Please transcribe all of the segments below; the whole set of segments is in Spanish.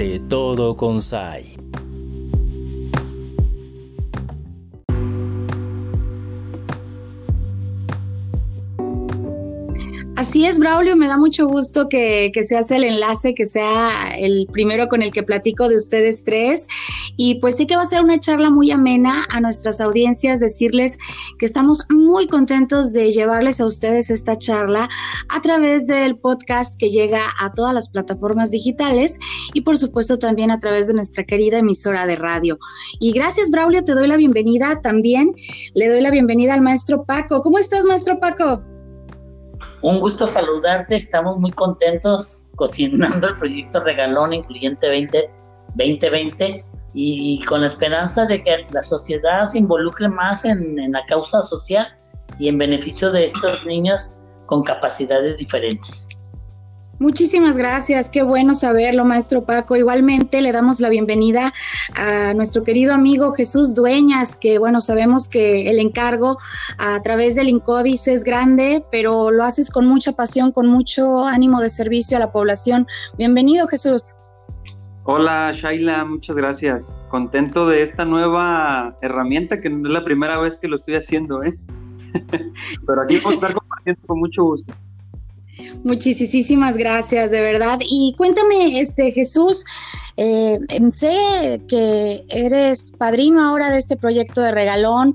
de todo Consai. Así es, Braulio, me da mucho gusto que, se hace el enlace, que sea el primero con el que platico de ustedes tres. Y pues sí que va a ser una charla muy amena a nuestras audiencias, decirles que estamos muy contentos de llevarles a ustedes esta charla a través del podcast que llega a todas las plataformas digitales y por supuesto también a través de nuestra querida emisora de radio. Y gracias, Braulio, te doy la bienvenida. También le doy la bienvenida al maestro Paco. ¿Cómo estás, maestro Paco? Un gusto saludarte, estamos muy contentos cocinando el proyecto Regalón Incluyente 20, 2020 y con la esperanza de que la sociedad se involucre más en, en la causa social y en beneficio de estos niños con capacidades diferentes. Muchísimas gracias, qué bueno saberlo, maestro Paco. Igualmente le damos la bienvenida a nuestro querido amigo Jesús Dueñas, que bueno, sabemos que el encargo a través del Incodis es grande, pero lo haces con mucha pasión, con mucho ánimo de servicio a la población. Bienvenido, Jesús. Hola, Shaila, muchas gracias. Contento de esta nueva herramienta, que no es la primera vez que lo estoy haciendo, ¿eh? pero aquí puedo estar compartiendo con mucho gusto. Muchísimas gracias, de verdad. Y cuéntame, este Jesús, eh, sé que eres padrino ahora de este proyecto de regalón.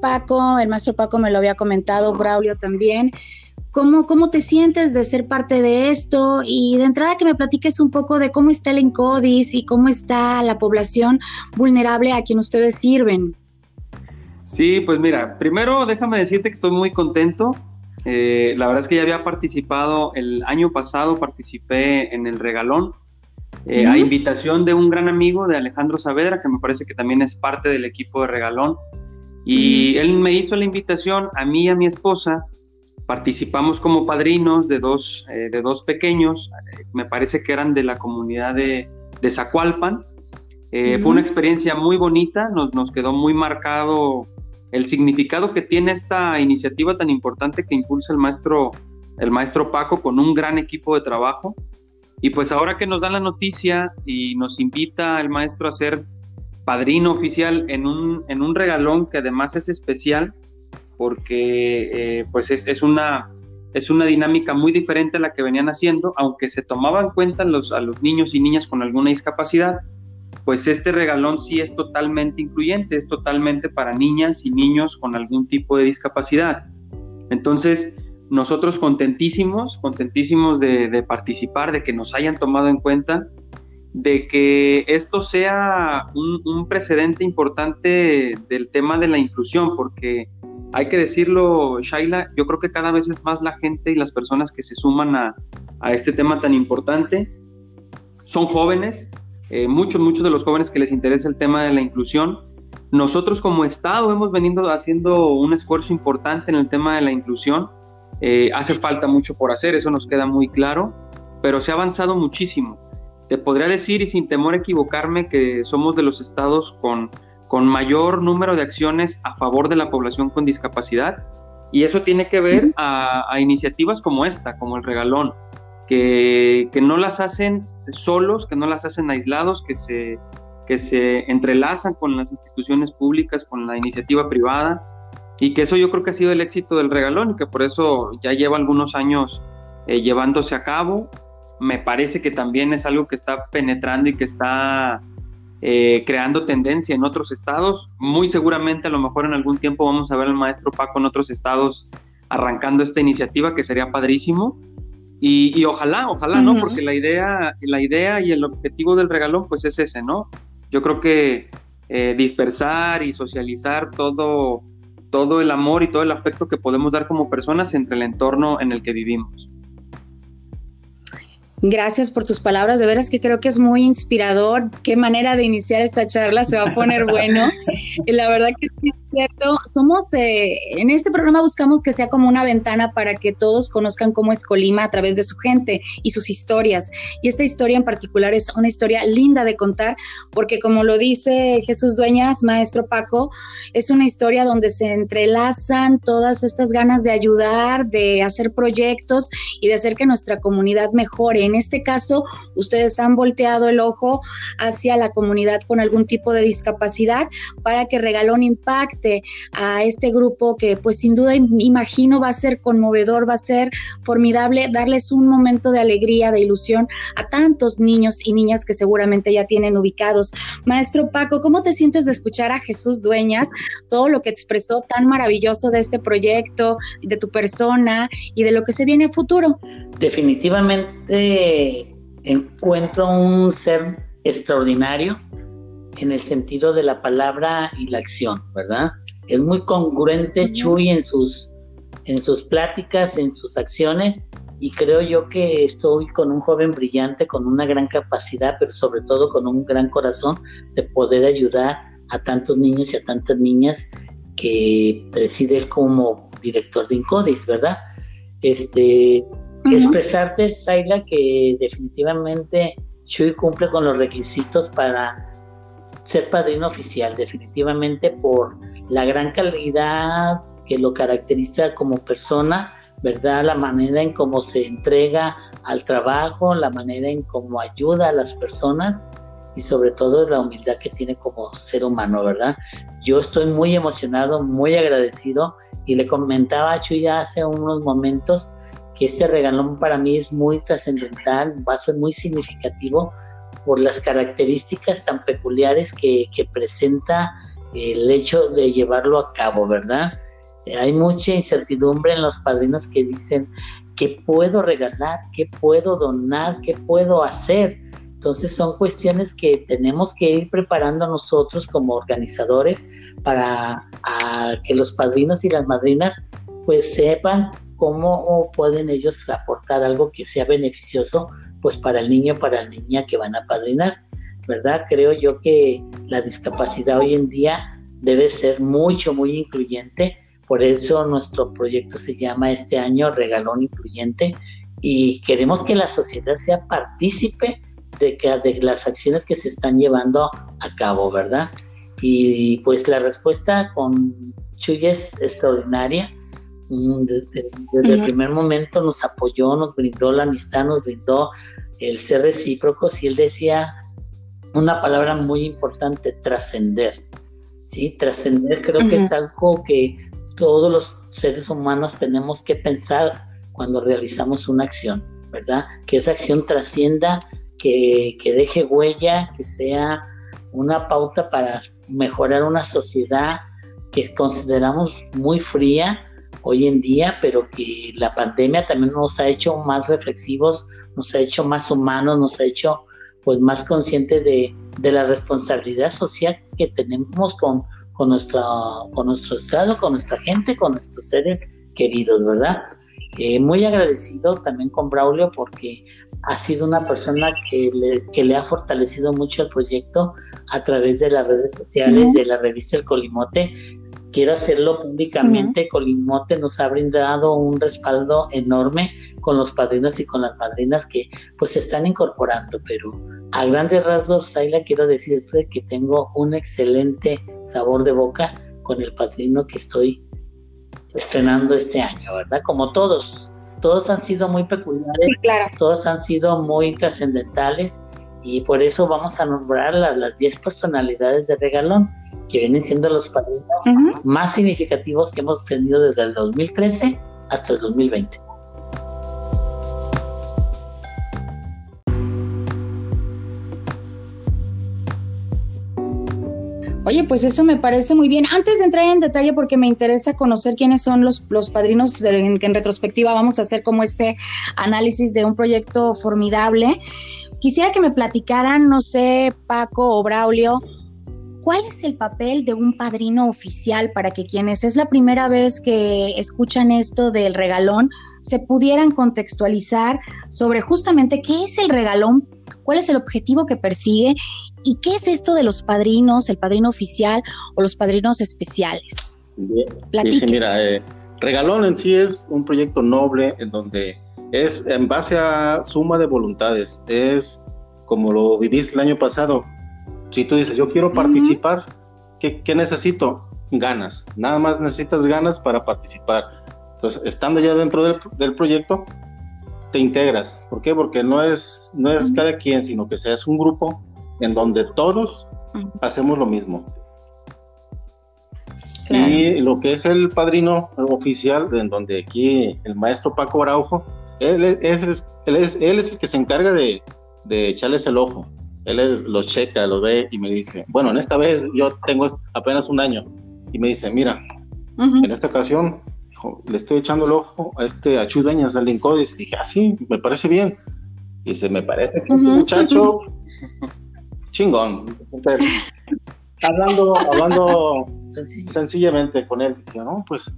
Paco, el maestro Paco me lo había comentado, Braulio también. ¿Cómo, ¿Cómo te sientes de ser parte de esto? Y de entrada que me platiques un poco de cómo está el Encodis y cómo está la población vulnerable a quien ustedes sirven. Sí, pues mira, primero déjame decirte que estoy muy contento eh, la verdad es que ya había participado el año pasado, participé en el regalón, eh, a invitación de un gran amigo de Alejandro Saavedra, que me parece que también es parte del equipo de regalón. Y él me hizo la invitación a mí y a mi esposa. Participamos como padrinos de dos, eh, de dos pequeños, me parece que eran de la comunidad de, de Zacualpan. Fue una experiencia muy bonita, nos, nos quedó muy marcado el significado que tiene esta iniciativa tan importante que impulsa el maestro, el maestro Paco con un gran equipo de trabajo. Y pues ahora que nos dan la noticia y nos invita el maestro a ser padrino oficial en un, en un regalón que además es especial porque eh, pues es, una, es una dinámica muy diferente a la que venían haciendo, aunque se tomaban en cuenta a los niños y niñas con alguna discapacidad, pues este regalón sí es totalmente incluyente, es totalmente para niñas y niños con algún tipo de discapacidad. Entonces, nosotros contentísimos, contentísimos de, participar, de que nos hayan tomado en cuenta, de que esto sea un, precedente importante del tema de la inclusión, porque hay que decirlo, Shaila, yo creo que cada vez es más la gente y las personas que se suman a este tema tan importante. Son jóvenes, eh, muchos, muchos de los jóvenes que les interesa el tema de la inclusión. Nosotros como Estado hemos venido haciendo un esfuerzo importante en el tema de la inclusión. Eh, hace falta mucho por hacer, eso nos queda muy claro, pero se ha avanzado muchísimo. Te podría decir, y sin temor a equivocarme, que somos de los estados con, con mayor número de acciones a favor de la población con discapacidad, y eso tiene que ver a, a iniciativas como esta, como el regalón, que, no las hacen solos, que no las hacen aislados, que se, que se entrelazan con las instituciones públicas, con la iniciativa privada, y que eso yo creo que ha sido el éxito del regalón y que por eso ya lleva algunos años eh, llevándose a cabo. Me parece que también es algo que está penetrando y que está eh, creando tendencia en otros estados. Muy seguramente a lo mejor en algún tiempo vamos a ver al maestro Paco en otros estados arrancando esta iniciativa que sería padrísimo. Y, ojalá, ojalá, ¿no? Porque la idea, la idea y el objetivo del regalón, pues es ese, ¿no? Yo creo que eh, dispersar y socializar todo, todo el amor y todo el afecto que podemos dar como personas entre el entorno en el que vivimos. Gracias por tus palabras, de veras que creo que es muy inspirador. Qué manera de iniciar esta charla, se va a poner bueno. y la verdad que cierto, somos, eh, en este programa buscamos que sea como una ventana para que todos conozcan cómo es Colima a través de su gente y sus historias. Y esta historia en particular es una historia linda de contar, porque como lo dice Jesús Dueñas, maestro Paco, es una historia donde se entrelazan todas estas ganas de ayudar, de hacer proyectos y de hacer que nuestra comunidad mejore. En este caso, ustedes han volteado el ojo hacia la comunidad con algún tipo de discapacidad para que Regalón impacte a este grupo que pues sin duda imagino va a ser conmovedor, va a ser formidable darles un momento de alegría, de ilusión a tantos niños y niñas que seguramente ya tienen ubicados. Maestro Paco, ¿cómo te sientes de escuchar a Jesús Dueñas, todo lo que expresó tan maravilloso de este proyecto, de tu persona y de lo que se viene a futuro? Definitivamente encuentro un ser extraordinario en el sentido de la palabra y la acción, ¿verdad? Es muy congruente Chuy en sus, en sus pláticas, en sus acciones, y creo yo que estoy con un joven brillante, con una gran capacidad, pero sobre todo con un gran corazón de poder ayudar a tantos niños y a tantas niñas que preside como director de Incodis, ¿verdad? Este, expresarte, Saila, que definitivamente Chuy cumple con los requisitos para ser padrino oficial, definitivamente por la gran calidad que lo caracteriza como persona, ¿verdad? La manera en cómo se entrega al trabajo, la manera en cómo ayuda a las personas y sobre todo la humildad que tiene como ser humano, ¿verdad? Yo estoy muy emocionado, muy agradecido y le comentaba a Chuya hace unos momentos que este regalón para mí es muy trascendental, va a ser muy significativo por las características tan peculiares que, presenta el hecho de llevarlo a cabo, ¿verdad? hay mucha incertidumbre en los padrinos que dicen, ¿qué puedo regalar? ¿Qué puedo donar? ¿Qué puedo hacer? Entonces son cuestiones que tenemos que ir preparando nosotros como organizadores para que los padrinos y las madrinas pues sepan cómo pueden ellos aportar algo que sea beneficioso pues para el niño, para la niña que van a padrinar, ¿verdad? Creo yo que la discapacidad hoy en día debe ser mucho, muy incluyente, por eso nuestro proyecto se llama este año Regalón Incluyente y queremos que la sociedad sea partícipe de, que, de las acciones que se están llevando a cabo, ¿verdad? Y pues la respuesta con Chuy es extraordinaria Desde, el primer momento nos apoyó, nos brindó la amistad, nos brindó el ser recíprocos y él decía una palabra muy importante, trascender. ¿sí? Trascender creo que es algo que todos los seres humanos tenemos que pensar cuando realizamos una acción, ¿verdad? Que esa acción trascienda, que, que deje huella, que sea una pauta para mejorar una sociedad que consideramos muy fría, hoy en día, pero que la pandemia también nos ha hecho más reflexivos, nos ha hecho más humanos, nos ha hecho pues más conscientes de, la responsabilidad social que tenemos con, con, con nuestro estado, con nuestra gente, con nuestros seres queridos, ¿verdad? Eh, muy agradecido también con Braulio porque ha sido una persona que le, que le ha fortalecido mucho el proyecto a través de las redes sociales, de la revista El Colimote, quiero hacerlo públicamente. Colimote nos ha brindado un respaldo enorme con los padrinos y con las madrinas que pues se están incorporando, pero a grandes rasgos, Ayla, quiero decirte que tengo un excelente sabor de boca con el padrino que estoy estrenando este año, ¿verdad? Como todos, todos han sido muy peculiares, todos han sido muy trascendentales y por eso vamos a nombrar las 10 personalidades de regalón, que vienen siendo los padrinos más significativos que hemos tenido desde el 2013 hasta el 2020. Oye, pues eso me parece muy bien. Antes de entrar en detalle, porque me interesa conocer quiénes son los, los padrinos en, en retrospectiva vamos a hacer como este análisis de un proyecto formidable. Quisiera que me platicaran, no sé, Paco o Braulio, ¿cuál es el papel de un padrino oficial para que quienes es la primera vez que escuchan esto del regalón se pudieran contextualizar sobre justamente qué es el regalón, cuál es el objetivo que persigue ¿Y qué es esto de los padrinos, el padrino oficial o los padrinos especiales? Sí, mira, eh, Regalón en sí es un proyecto noble en donde es en base a suma de voluntades, es como lo viviste el año pasado. Si tú dices, yo quiero participar, ¿qué, ¿qué, necesito? Ganas, nada más necesitas ganas para participar. Entonces, estando ya dentro del, del proyecto, te integras. ¿Por qué? Porque no es, no es cada quien, sino que seas un grupo en donde todos hacemos lo mismo. Y lo que es el padrino oficial, en donde aquí el maestro Paco Araujo, él es, él es, él es el que se encarga de, de echarles el ojo. Él lo checa, lo ve y me dice, bueno, en esta vez yo tengo apenas un año. Y me dice, mira, en esta ocasión le estoy echando el ojo a este a Chudeñas, al Lincodis. Y dije, ah, sí, me parece bien. Y dice, me parece que este muchacho chingón. hablando, hablando sencillamente con él, dije, no, pues,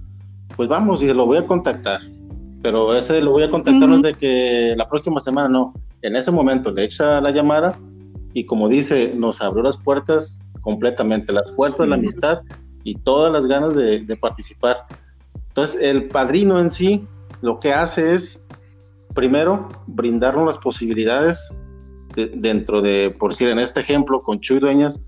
pues vamos y lo voy a contactar. Pero ese lo voy a contactar desde que la próxima semana no. En ese momento le echa la llamada y como dice, nos abrió las puertas completamente, las puertas de la amistad y todas las ganas de, participar. Entonces, el padrino en sí lo que hace es, primero, brindarnos las posibilidades dentro de, por decir, en este ejemplo, con Chuy Dueñas,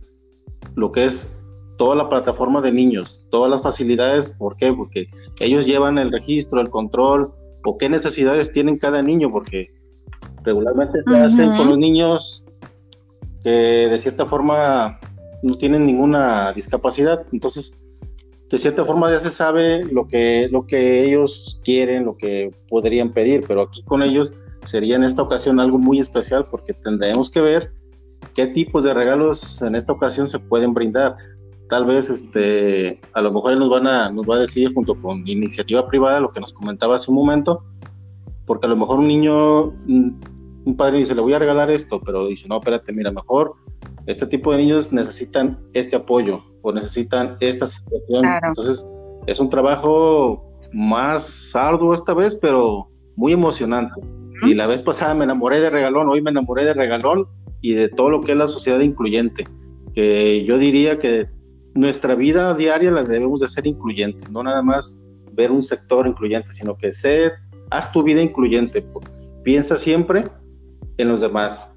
lo que es toda la plataforma de niños, todas las facilidades, ¿por qué? Porque ellos llevan el registro, el control, o qué necesidades tienen cada niño, porque regularmente se hacen con los niños que de cierta forma no tienen ninguna discapacidad, entonces de cierta forma ya se sabe lo que, lo que ellos quieren, lo que podrían pedir, pero aquí con ellos sería en esta ocasión algo muy especial porque tendremos que ver qué tipos de regalos en esta ocasión se pueden brindar. Tal vez este, a lo mejor nos van a, nos va a decir junto con iniciativa privada lo que nos comentaba hace un momento, porque a lo mejor un niño, un padre dice, le voy a regalar esto, pero dice, no, espérate, mira, mejor este tipo de niños necesitan este apoyo o necesitan esta situación. Entonces, es un trabajo más arduo esta vez, pero muy emocionante. Y la vez pasada me enamoré de Regalón, hoy me enamoré de Regalón y de todo lo que es la sociedad incluyente, que yo diría que nuestra vida diaria la debemos de ser incluyente, no nada más ver un sector incluyente, sino que ser, haz tu vida incluyente, piensa siempre en los demás,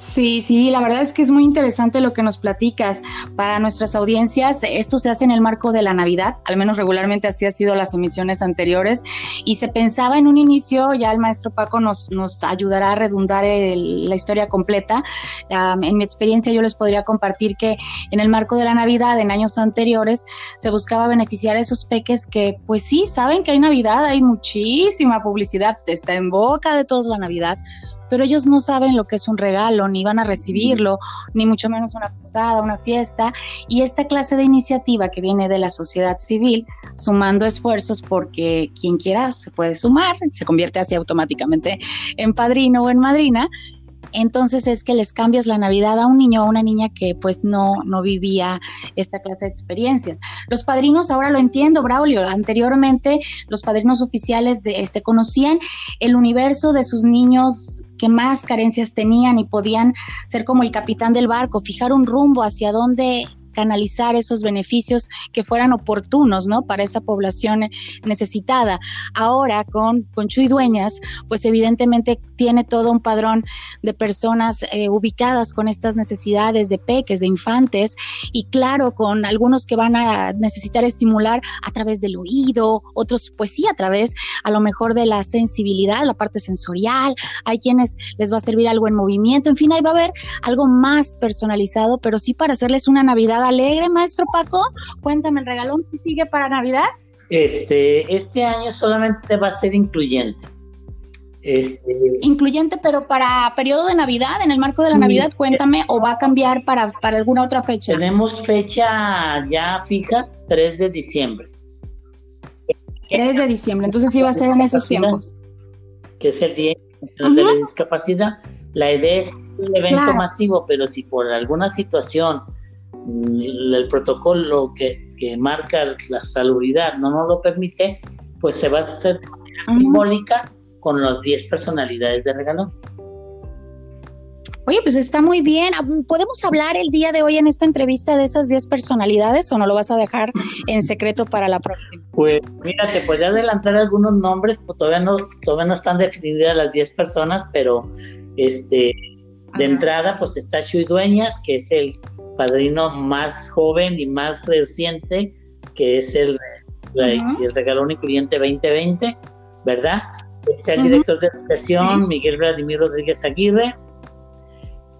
Sí, sí, la verdad es que es muy interesante lo que nos platicas. Para nuestras audiencias, esto se hace en el marco de la Navidad, al menos regularmente así ha sido las emisiones anteriores, y se pensaba en un inicio, ya el maestro Paco nos, nos ayudará a redundar la historia completa. en mi experiencia yo les podría compartir que en el marco de la Navidad, en años anteriores, se buscaba beneficiar a esos peques que, pues sí, saben que hay Navidad, hay muchísima publicidad, está en boca de todos la Navidad pero ellos no saben lo que es un regalo, ni van a recibirlo, ni mucho menos una posada, una fiesta. Y esta clase de iniciativa que viene de la sociedad civil, sumando esfuerzos porque quien quiera se puede sumar, se convierte así automáticamente en padrino o en madrina, entonces es que les cambias la Navidad a un niño o a una niña que pues no, no vivía esta clase de experiencias. Los padrinos, ahora lo entiendo, Braulio, anteriormente los padrinos oficiales de este conocían el universo de sus niños que más carencias tenían y podían ser como el capitán del barco, fijar un rumbo hacia dónde canalizar esos beneficios que fueran oportunos, ¿no? Para esa población necesitada. Ahora con, con Chuy Dueñas, pues evidentemente tiene todo un padrón de personas eh, ubicadas con estas necesidades de peques, de infantes, y claro, con algunos que van a necesitar estimular a través del oído, otros pues sí a través a lo mejor de la sensibilidad, la parte sensorial, hay quienes les va a servir algo en movimiento, en fin, ahí va a haber algo más personalizado, pero sí para hacerles una Navidad alegre, maestro Paco. Cuéntame, ¿el regalón que sigue para Navidad? Este, este año solamente va a ser incluyente. Este, incluyente, pero para periodo de Navidad, en el marco de la Navidad, cuéntame, o va a cambiar para, para alguna otra fecha. Tenemos fecha ya fija, 3 de diciembre. 3 de diciembre, entonces sí va a ser en esos tiempos. Que es el Día de la Discapacidad. La idea es un evento masivo, pero si por alguna situación el protocolo que, que, marca la salubridad no nos lo permite, pues se va a hacer simbólica con las 10 personalidades de regalón. Oye, pues está muy bien. ¿Podemos hablar el día de hoy en esta entrevista de esas 10 personalidades o no lo vas a dejar en secreto para la próxima? Pues mira, te podría adelantar algunos nombres, pues todavía no, todavía no están definidas las 10 personas, pero este de entrada pues está Chuy Dueñas, que es el padrino más joven y más reciente, que es el, el regalón incluyente 2020, ¿verdad? Está el director de educación, Miguel Vladimir Rodríguez Aguirre,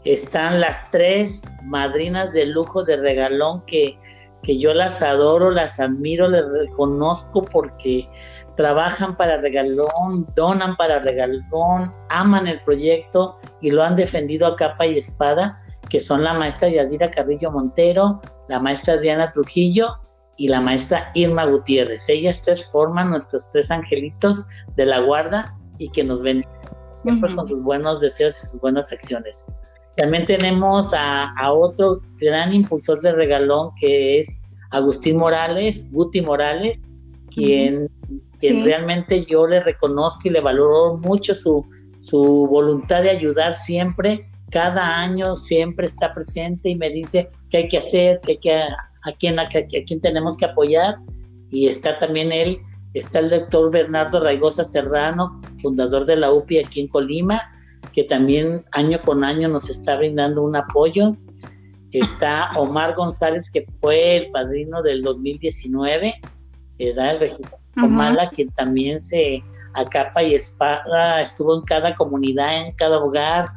están las tres madrinas de lujo de regalón que, que yo las adoro, las admiro, les reconozco porque trabajan para regalón, donan para regalón, aman el proyecto y lo han defendido a capa y espada, que son la maestra Yadira Carrillo Montero, la maestra Adriana Trujillo y la maestra Irma Gutiérrez. Ellas tres forman nuestros tres angelitos de la guarda y que nos ven siempre con sus buenos deseos y sus buenas acciones. También tenemos a, otro gran impulsor de regalón que es Agustín Morales, Guti Morales, quien, realmente yo le reconozco y le valoro mucho su, su voluntad de ayudar siempre. Cada año siempre está presente y me dice qué hay que hacer, qué hay que, a, quién, a, quién tenemos que apoyar. Y está también él, está el doctor Bernardo Raigosa Serrano, fundador de la UPI aquí en Colima, que también año con año nos está brindando un apoyo. Está Omar González, que fue el padrino del 2019, da el registro Comala, quien también se a capa y espada estuvo en cada comunidad, en cada hogar,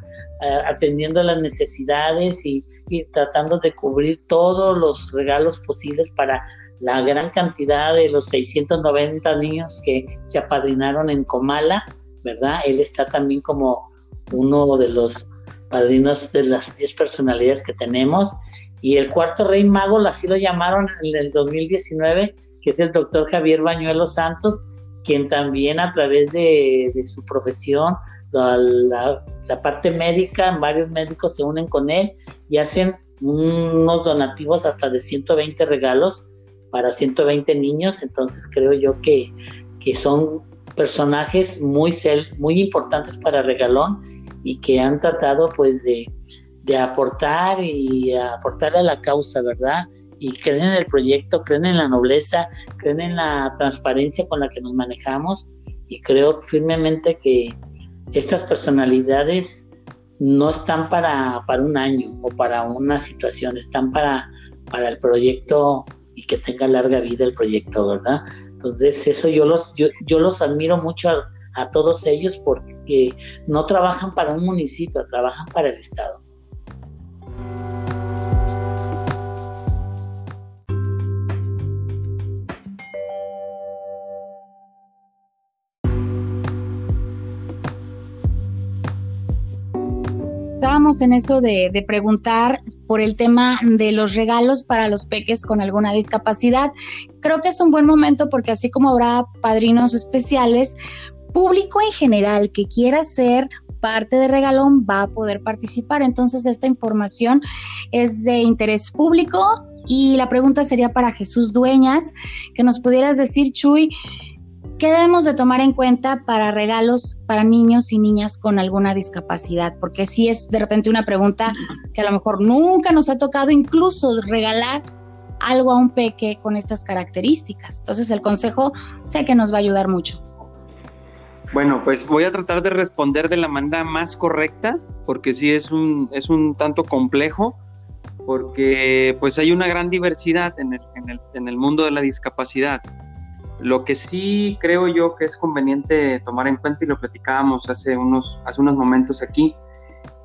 atendiendo las necesidades y, y, tratando de cubrir todos los regalos posibles para la gran cantidad de los 690 niños que se apadrinaron en Comala, ¿verdad? Él está también como uno de los padrinos de las 10 personalidades que tenemos. Y el cuarto rey mago, así lo llamaron en el 2019, que es el doctor Javier Bañuelo Santos, quien también a través de, su profesión, la, parte médica, varios médicos se unen con él y hacen unos donativos hasta de 120 regalos para 120 niños. Entonces creo yo que, que son personajes muy, muy importantes para Regalón y que han tratado pues de, aportar y aportar a la causa, ¿verdad? Y creen en el proyecto, creen en la nobleza, creen en la transparencia con la que nos manejamos y creo firmemente que estas personalidades no están para, para un año o para una situación, están para, para el proyecto y que tenga larga vida el proyecto, ¿verdad? Entonces, eso yo los, yo, yo los admiro mucho a, todos ellos porque no trabajan para un municipio, trabajan para el Estado. Estábamos en eso de, de, preguntar por el tema de los regalos para los peques con alguna discapacidad. Creo que es un buen momento porque así como habrá padrinos especiales, público en general que quiera ser parte de Regalón va a poder participar. Entonces esta información es de interés público y la pregunta sería para Jesús Dueñas, que nos pudieras decir, Chuy, ¿Qué debemos de tomar en cuenta para regalos para niños y niñas con alguna discapacidad? Porque si es de repente una pregunta que a lo mejor nunca nos ha tocado incluso regalar algo a un peque con estas características. Entonces el consejo sé que nos va a ayudar mucho. Bueno, pues voy a tratar de responder de la manera más correcta, porque sí es un, es un tanto complejo, porque pues hay una gran diversidad en el, en el, en el mundo de la discapacidad. Lo que sí creo yo que es conveniente tomar en cuenta, y lo platicábamos hace unos, hace unos momentos aquí,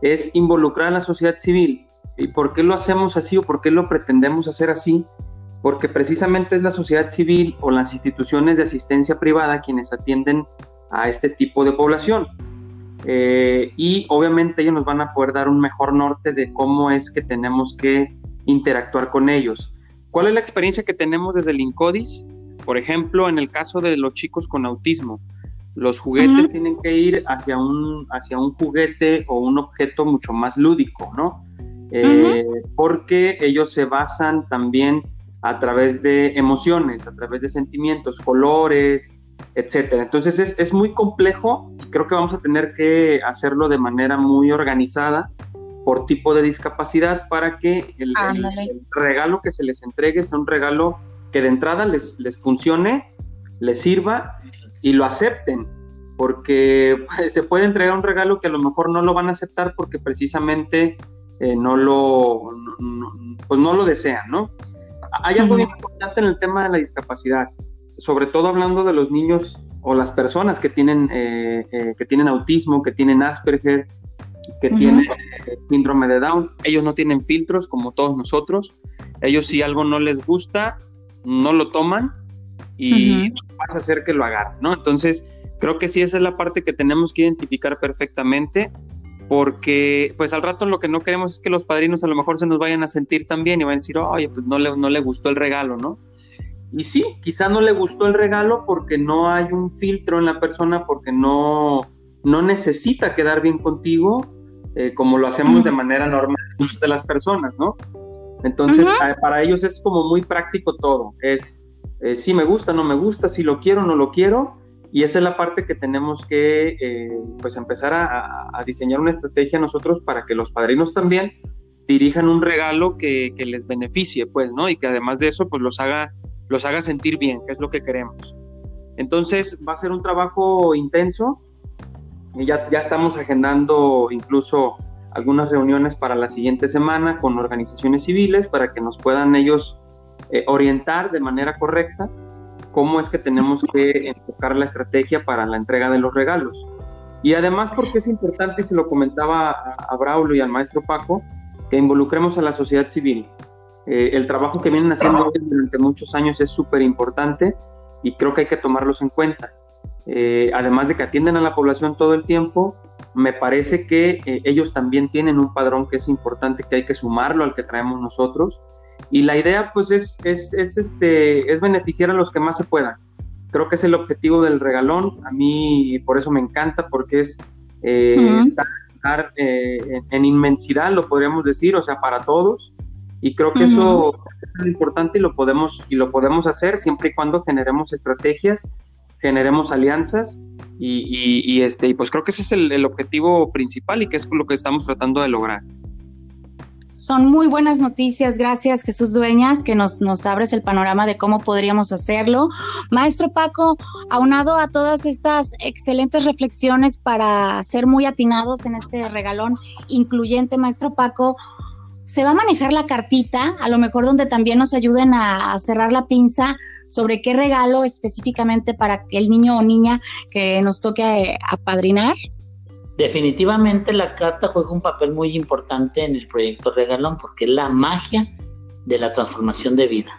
es involucrar a la sociedad civil. ¿Y por qué lo hacemos así o por qué lo pretendemos hacer así? Porque precisamente es la sociedad civil o las instituciones de asistencia privada quienes atienden a este tipo de población. Eh, y obviamente ellos nos van a poder dar un mejor norte de cómo es que tenemos que interactuar con ellos. ¿Cuál es la experiencia que tenemos desde el INCODIS? Por ejemplo, en el caso de los chicos con autismo, los juguetes tienen que ir hacia un, hacia un juguete o un objeto mucho más lúdico, ¿no? Eh, porque ellos se basan también a través de emociones, a través de sentimientos, colores, etcétera. Entonces es, es muy complejo, creo que vamos a tener que hacerlo de manera muy organizada por tipo de discapacidad para que el, regalo que se les entregue sea un regalo que de entrada les, les funcione, les sirva y lo acepten, porque pues, se puede entregar un regalo que a lo mejor no lo van a aceptar porque precisamente eh, no lo pues no lo desean, ¿no? Hay algo importante en el tema de la discapacidad, sobre todo hablando de los niños o las personas que tienen, eh, eh, que tienen autismo, que tienen Asperger, que tienen síndrome de Down. Ellos no tienen filtros como todos nosotros. Ellos si algo no les gusta, no lo toman y vas a hacer que lo agarren, ¿no? Entonces, creo que sí esa es la parte que tenemos que identificar perfectamente porque pues al rato lo que no queremos es que los padrinos a lo mejor se nos vayan a sentir tan bien y van a decir, oye, pues no le, no le gustó el regalo, ¿no? Y sí, quizá no le gustó el regalo porque no hay un filtro en la persona, porque no, no necesita quedar bien contigo eh, como lo hacemos de manera normal muchas de las personas, ¿no? Entonces, para ellos es como muy práctico todo, es eh, si me gusta, no me gusta, si lo quiero, no lo quiero, y esa es la parte que tenemos que eh, pues empezar a, diseñar una estrategia nosotros para que los padrinos también dirijan un regalo que, les beneficie, pues, ¿no? Y que además de eso, pues los haga, los haga sentir bien, que es lo que queremos. Entonces va a ser un trabajo intenso. Y ya, ya estamos agendando incluso algunas reuniones para la siguiente semana con organizaciones civiles para que nos puedan ellos eh, orientar de manera correcta cómo es que tenemos que enfocar la estrategia para la entrega de los regalos. Y además porque es importante, y se lo comentaba a, Braulio y al maestro Paco, que involucremos a la sociedad civil. Eh, el trabajo que vienen haciendo durante muchos años es súper importante y creo que hay que tomarlos en cuenta. Eh, además de que atienden a la población todo el tiempo, me parece que eh, ellos también tienen un padrón que es importante, que hay que sumarlo al que traemos nosotros y la idea pues es, es, es, este, es beneficiar a los que más se puedan. Creo que es el objetivo del regalón, a mí por eso me encanta, porque es eh, dar, eh, en, inmensidad, lo podríamos decir, o sea, para todos. Y creo que eso es importante y lo, podemos, y lo podemos hacer siempre y cuando generemos estrategias, generemos alianzas y, este, y pues creo que ese es el, objetivo principal y que es lo que estamos tratando de lograr. Son muy buenas noticias, gracias Jesús Dueñas, que nos, nos abres el panorama de cómo podríamos hacerlo. Maestro Paco, aunado a todas estas excelentes reflexiones para ser muy atinados en este regalón incluyente, Maestro Paco, se va a manejar la cartita, a lo mejor donde también nos ayuden a cerrar la pinza sobre qué regalo específicamente para el niño o niña que nos toque apadrinar definitivamente la carta juega un papel muy importante en el proyecto Regalón porque es la magia de la transformación de vida.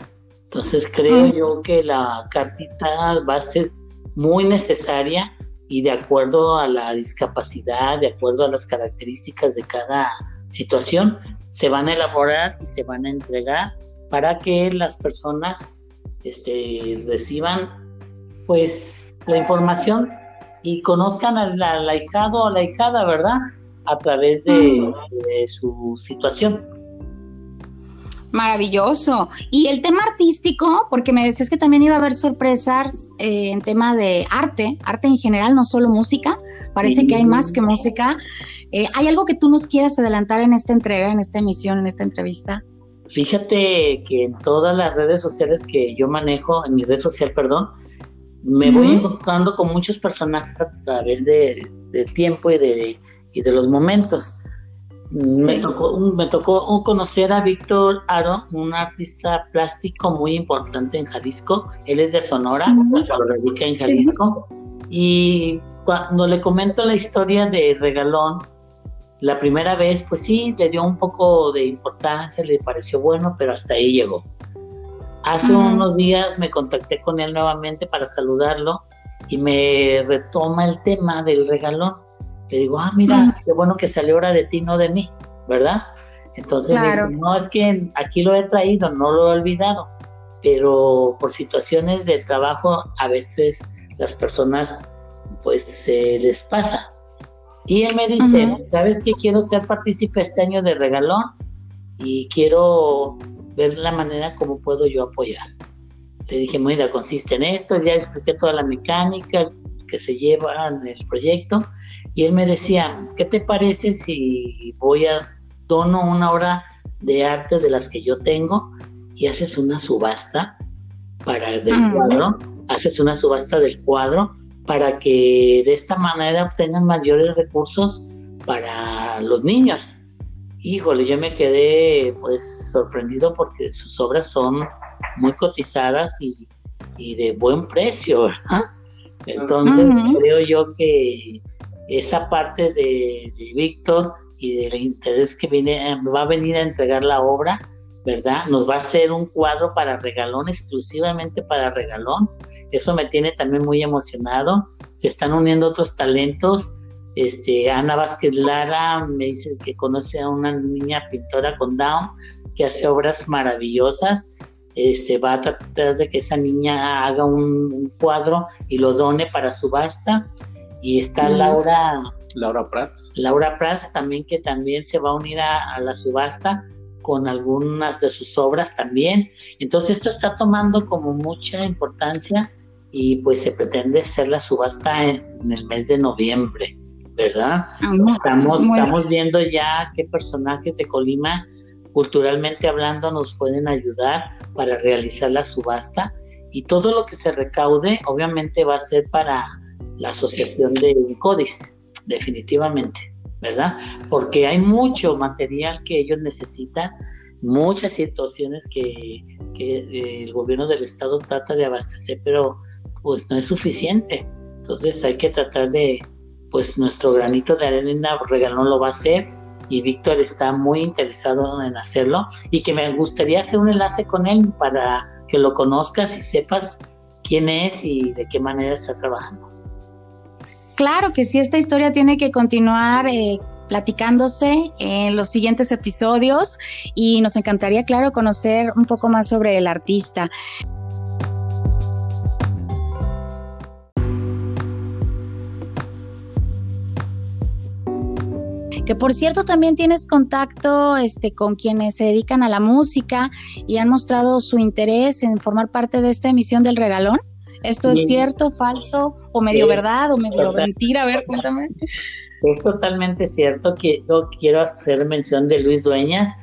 Entonces creo mm. yo que la cartita va a ser muy necesaria y de acuerdo a la discapacidad, de acuerdo a las características de cada situación, se van a elaborar y se van a entregar para que las personas este, reciban pues la información y conozcan al, ahijado o la hijada, ¿verdad? A través de, su situación. Maravilloso. Y el tema artístico, porque me decías que también iba a haber sorpresas eh, en tema de arte, arte en general, no solo música. Parece que hay más que música. Eh, ¿Hay algo que tú nos quieras adelantar en esta entrega, en esta emisión, en esta entrevista? Fíjate que en todas las redes sociales que yo manejo, en mi red social, perdón, me voy encontrando con muchos personajes a través de, del tiempo y de, y de los momentos. Me, tocó, me tocó conocer a Víctor Aro, un artista plástico muy importante en Jalisco. Él es de Sonora, lo radica en Jalisco. Y cuando le comento la historia de Regalón, la primera vez, pues sí, le dio un poco de importancia, le pareció bueno, pero hasta ahí llegó. Hace unos días me contacté con él nuevamente para saludarlo y me retoma el tema del regalón. Le digo, ah, mira, qué bueno que salió ahora de ti, no de mí, ¿verdad? Entonces, no, es que aquí lo he traído, no lo he olvidado, pero por situaciones de trabajo a veces las personas pues se les pasa. Y él me dice, ¿sabes qué? Quiero ser partícipe este año de regalón y quiero ver la manera como puedo yo apoyar. Le dije, mira, consiste en esto, ya expliqué toda la mecánica que se lleva en el proyecto y él me decía, ¿qué te parece si voy a dono una obra de arte de las que yo tengo y haces una subasta para del cuadro, haces una subasta del cuadro para que de esta manera obtengan mayores recursos para los niños. Híjole, yo me quedé pues sorprendido porque sus obras son muy cotizadas y, de buen precio, Entonces creo yo que esa parte de, de Víctor y del interés que viene, va a venir a entregar la obra, ¿verdad? Nos va a hacer un cuadro para regalón, exclusivamente para regalón. Eso me tiene también muy emocionado. Se están uniendo otros talentos. Este, Ana Vázquez Lara me dice que conoce a una niña pintora con Down que hace obras maravillosas. Este, va a tratar de que esa niña haga un, cuadro y lo done para subasta. Y está Laura. Laura Prats. Laura Prats también, que también se va a unir a la subasta con algunas de sus obras también. Entonces esto está tomando como mucha importancia y pues se pretende hacer la subasta en, el mes de noviembre, ¿verdad? Ah, estamos, estamos viendo ya qué personajes de Colima culturalmente hablando nos pueden ayudar para realizar la subasta y todo lo que se recaude obviamente va a ser para la asociación de CODIS, definitivamente. ¿Verdad? Porque hay mucho material que ellos necesitan, muchas situaciones que, eh, el gobierno del estado trata de abastecer, pero pues no es suficiente. Entonces hay que tratar de, pues nuestro granito de arena regalón lo va a hacer y Víctor está muy interesado en hacerlo y que me gustaría hacer un enlace con él para que lo conozcas y sepas quién es y de qué manera está trabajando claro que sí, esta historia tiene que continuar eh, platicándose en los siguientes episodios y nos encantaría, claro, conocer un poco más sobre el artista. que por cierto también tienes contacto este, con quienes se dedican a la música y han mostrado su interés en formar parte de esta emisión del regalón. ¿Esto es cierto, falso, o medio verdad, o medio mentira? A ver, cuéntame. Es totalmente cierto que yo quiero hacer mención de Luis Dueñas,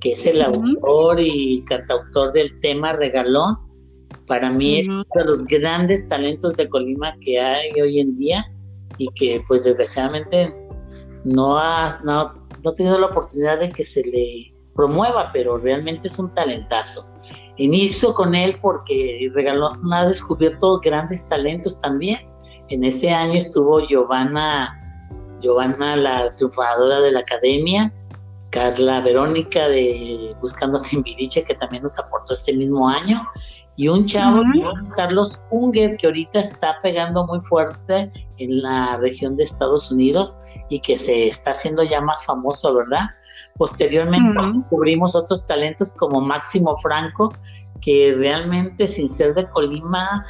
que es el autor y cantautor del tema Regalón. Para mí es uno de los grandes talentos de Colima que hay hoy en día y que pues desgraciadamente no ha, no, no ha tenido la oportunidad de que se le promueva, pero realmente es un talentazo. Inicio con él porque regaló, ha descubierto grandes talentos también. En ese año estuvo Giovanna, Giovanna la triunfadora de la academia, Carla Verónica de Buscando Timbiriche, que también nos aportó este mismo año, y un chavo, Carlos Unger, que ahorita está pegando muy fuerte en la región de Estados Unidos y que se está haciendo ya más famoso, ¿verdad? Posteriormente cubrimos otros talentos como Máximo Franco, que realmente sin ser de Colima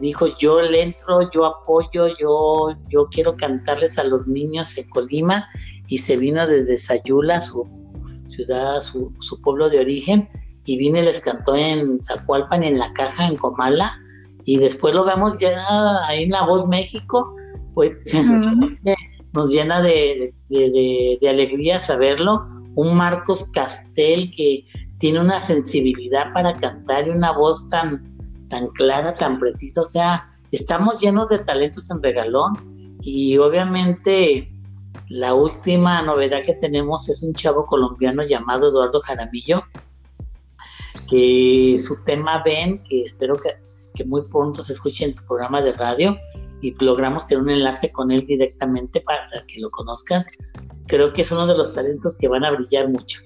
dijo yo le entro, yo apoyo, yo, yo quiero cantarles a los niños en Colima y se vino desde Sayula, su ciudad, su, su pueblo de origen, y vino y les cantó en Zacualpan, en La Caja, en Comala, y después lo vemos ya ahí en La Voz México, pues nos llena de, de, de alegría saberlo, un Marcos Castel que tiene una sensibilidad para cantar y una voz tan, tan clara, tan precisa. O sea, estamos llenos de talentos en regalón y obviamente la última novedad que tenemos es un chavo colombiano llamado Eduardo Jaramillo, que su tema ven, que espero que, que muy pronto se escuche en tu programa de radio y logramos tener un enlace con él directamente para que lo conozcas creo que es uno de los talentos que van a brillar mucho.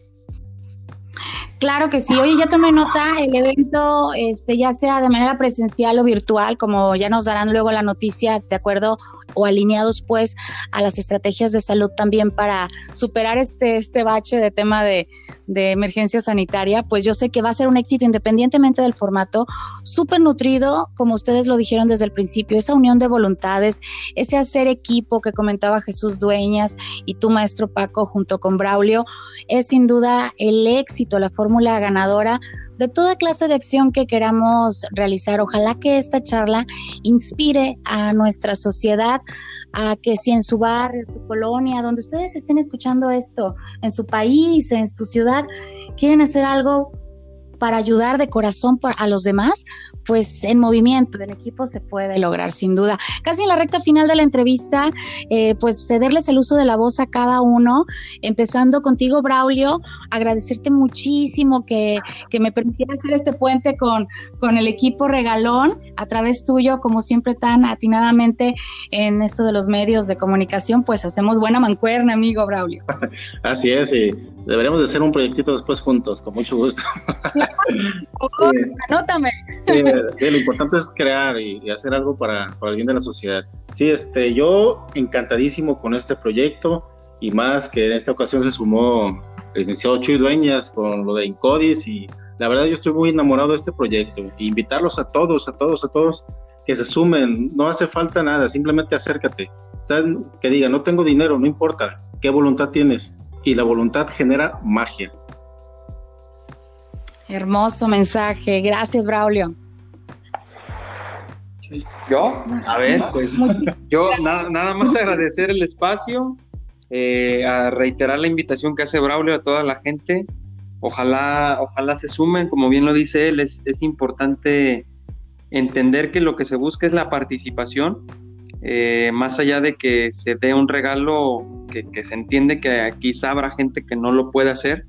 Claro que sí. Oye, ya tomé nota, el evento, este, ya sea de manera presencial o virtual, como ya nos darán luego la noticia, de acuerdo o alineados pues a las estrategias de salud también para superar este, este bache de tema de, de emergencia sanitaria, pues yo sé que va a ser un éxito independientemente del formato, súper nutrido, como ustedes lo dijeron desde el principio, esa unión de voluntades, ese hacer equipo que comentaba Jesús Dueñas y tu maestro Paco junto con Braulio, es sin duda el éxito, la forma fórmula ganadora de toda clase de acción que queramos realizar. Ojalá que esta charla inspire a nuestra sociedad a que si en su barrio, su colonia, donde ustedes estén escuchando esto, en su país, en su ciudad, quieren hacer algo para ayudar de corazón a los demás, pues en movimiento, en equipo se puede lograr sin duda. Casi en la recta final de la entrevista, eh, pues cederles el uso de la voz a cada uno, empezando contigo, Braulio, agradecerte muchísimo que, que me permitiera hacer este puente con, con el equipo regalón a través tuyo, como siempre tan atinadamente en esto de los medios de comunicación, pues hacemos buena mancuerna, amigo Braulio. Así es, y deberíamos de hacer un proyectito después juntos, con mucho gusto. Anótame. lo importante es crear y, hacer algo para, el bien de la sociedad. Sí, este, yo encantadísimo con este proyecto y más que en esta ocasión se sumó el licenciado Chuy Dueñas con lo de Incodis y la verdad yo estoy muy enamorado de este proyecto. invitarlos a todos, a todos, a todos que se sumen. No hace falta nada, simplemente acércate. Que diga, no tengo dinero, no importa. ¿Qué voluntad tienes? Y la voluntad genera magia. Hermoso mensaje. Gracias, Braulio. Yo, a ver, pues yo nada, más agradecer el espacio, eh, a reiterar la invitación que hace Braulio a toda la gente. Ojalá, ojalá se sumen, como bien lo dice él, es, importante entender que lo que se busca es la participación, eh, más allá de que se dé un regalo que, que, se entiende que quizá habrá gente que no lo puede hacer,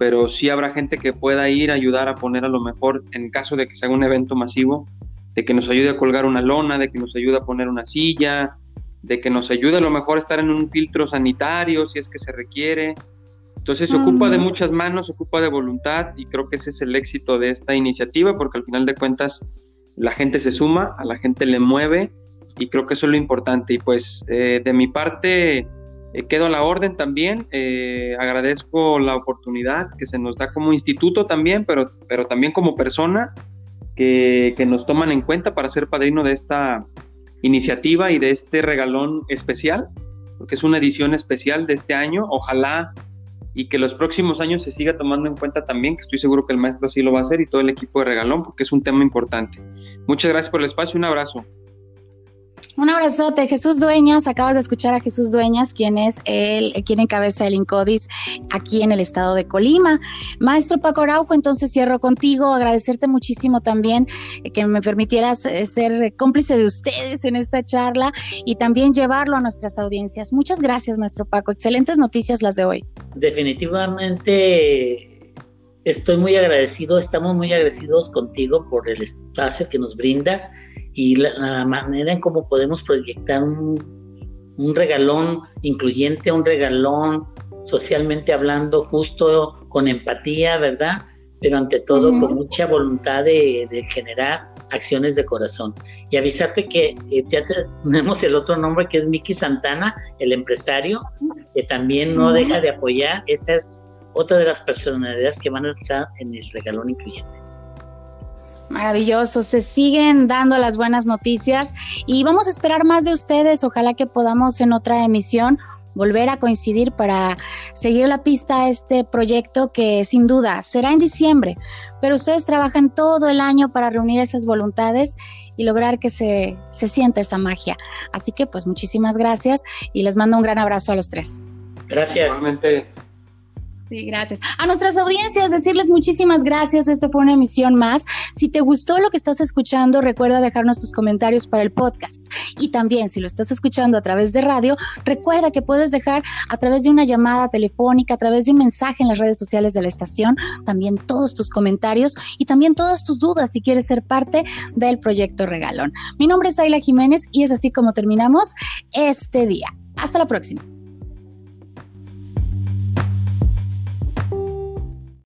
pero sí habrá gente que pueda ir a ayudar a poner a lo mejor, en caso de que sea un evento masivo, de que nos ayude a colgar una lona, de que nos ayude a poner una silla, de que nos ayude a lo mejor a estar en un filtro sanitario si es que se requiere. Entonces se ocupa de muchas manos, se ocupa de voluntad y creo que ese es el éxito de esta iniciativa porque al final de cuentas la gente se suma, a la gente le mueve y creo que eso es lo importante. Y pues eh, de mi parte eh, quedo a la orden también. Eh, agradezco la oportunidad que se nos da como instituto también, pero, pero también como persona que, que, nos toman en cuenta para ser padrino de esta iniciativa y de este regalón especial, porque es una edición especial de este año. Ojalá y que los próximos años se siga tomando en cuenta también, que estoy seguro que el maestro sí lo va a hacer y todo el equipo de regalón, porque es un tema importante. Muchas gracias por el espacio, un abrazo. Un abrazote, Jesús Dueñas. Acabas de escuchar a Jesús Dueñas, quien es el, quien encabeza el Incodis aquí en el estado de Colima. Maestro Paco Araujo, entonces cierro contigo. Agradecerte muchísimo también eh, que me permitieras eh, ser cómplice de ustedes en esta charla y también llevarlo a nuestras audiencias. Muchas gracias, maestro Paco. Excelentes noticias las de hoy. Definitivamente estoy muy agradecido, estamos muy agradecidos contigo por el espacio que nos brindas y la, manera en cómo podemos proyectar un, un, regalón incluyente, un regalón socialmente hablando, justo con empatía, ¿verdad? Pero ante todo con mucha voluntad de, de, generar acciones de corazón. Y avisarte que eh, ya tenemos el otro nombre que es Miki Santana, el empresario, que también no deja de apoyar. Esa es otra de las personalidades que van a estar en el regalón incluyente. Maravilloso, se siguen dando las buenas noticias y vamos a esperar más de ustedes. Ojalá que podamos en otra emisión volver a coincidir para seguir la pista a este proyecto que sin duda será en diciembre, pero ustedes trabajan todo el año para reunir esas voluntades y lograr que se, se sienta esa magia. Así que pues muchísimas gracias y les mando un gran abrazo a los tres. Gracias. Sí, gracias. A nuestras audiencias, decirles muchísimas gracias. Esto fue una emisión más. Si te gustó lo que estás escuchando, recuerda dejarnos tus comentarios para el podcast. Y también, si lo estás escuchando a través de radio, recuerda que puedes dejar a través de una llamada telefónica, a través de un mensaje en las redes sociales de la estación, también todos tus comentarios y también todas tus dudas si quieres ser parte del proyecto Regalón. Mi nombre es Ayla Jiménez y es así como terminamos este día. Hasta la próxima.